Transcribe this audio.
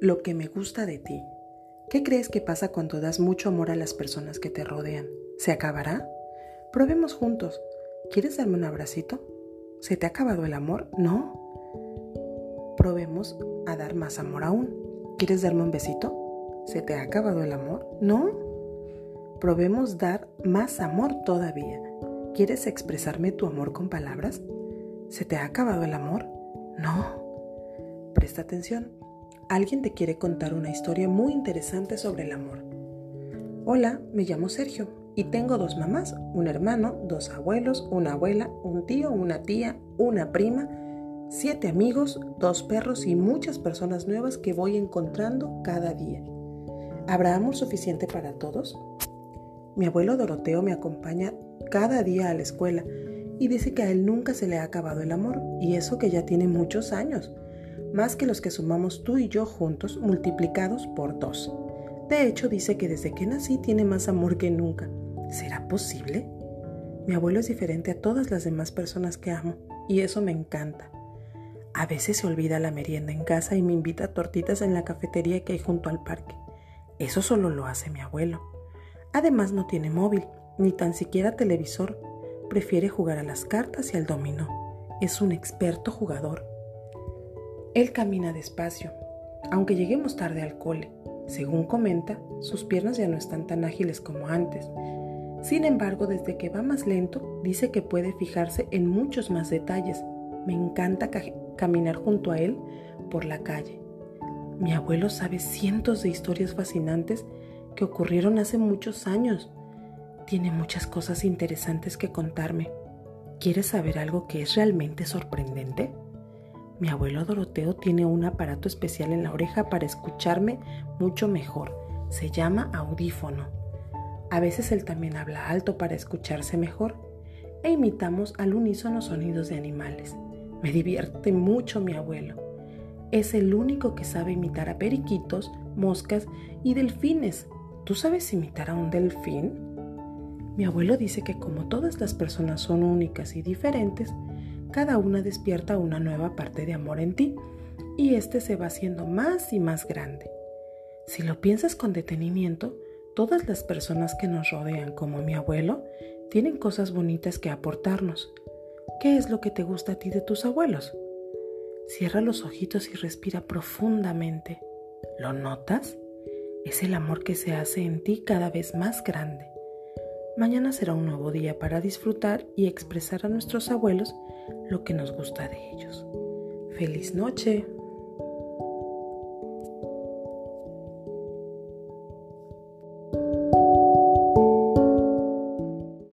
lo que me gusta de ti. ¿Qué crees que pasa cuando das mucho amor a las personas que te rodean? ¿Se acabará? Probemos juntos. ¿Quieres darme un abracito? ¿Se te ha acabado el amor? No. Probemos a dar más amor aún. ¿Quieres darme un besito? ¿Se te ha acabado el amor? No. Probemos dar más amor todavía. ¿Quieres expresarme tu amor con palabras? ¿Se te ha acabado el amor? No. Presta atención. Alguien te quiere contar una historia muy interesante sobre el amor. Hola, me llamo Sergio y tengo dos mamás, un hermano, dos abuelos, una abuela, un tío, una tía, una prima, siete amigos, dos perros y muchas personas nuevas que voy encontrando cada día. ¿Habrá amor suficiente para todos? Mi abuelo Doroteo me acompaña cada día a la escuela y dice que a él nunca se le ha acabado el amor, y eso que ya tiene muchos años más que los que sumamos tú y yo juntos multiplicados por dos. De hecho, dice que desde que nací tiene más amor que nunca. ¿Será posible? Mi abuelo es diferente a todas las demás personas que amo, y eso me encanta. A veces se olvida la merienda en casa y me invita a tortitas en la cafetería que hay junto al parque. Eso solo lo hace mi abuelo. Además no tiene móvil, ni tan siquiera televisor. Prefiere jugar a las cartas y al dominó. Es un experto jugador. Él camina despacio, aunque lleguemos tarde al cole. Según comenta, sus piernas ya no están tan ágiles como antes. Sin embargo, desde que va más lento, dice que puede fijarse en muchos más detalles. Me encanta caminar junto a él por la calle. Mi abuelo sabe cientos de historias fascinantes que ocurrieron hace muchos años. Tiene muchas cosas interesantes que contarme. ¿Quieres saber algo que es realmente sorprendente? Mi abuelo Doroteo tiene un aparato especial en la oreja para escucharme mucho mejor. Se llama audífono. A veces él también habla alto para escucharse mejor e imitamos al unísono sonidos de animales. Me divierte mucho mi abuelo. Es el único que sabe imitar a periquitos, moscas y delfines. ¿Tú sabes imitar a un delfín? Mi abuelo dice que como todas las personas son únicas y diferentes, cada una despierta una nueva parte de amor en ti y este se va haciendo más y más grande. Si lo piensas con detenimiento, todas las personas que nos rodean, como mi abuelo, tienen cosas bonitas que aportarnos. ¿Qué es lo que te gusta a ti de tus abuelos? Cierra los ojitos y respira profundamente. ¿Lo notas? Es el amor que se hace en ti cada vez más grande. Mañana será un nuevo día para disfrutar y expresar a nuestros abuelos lo que nos gusta de ellos. Feliz noche.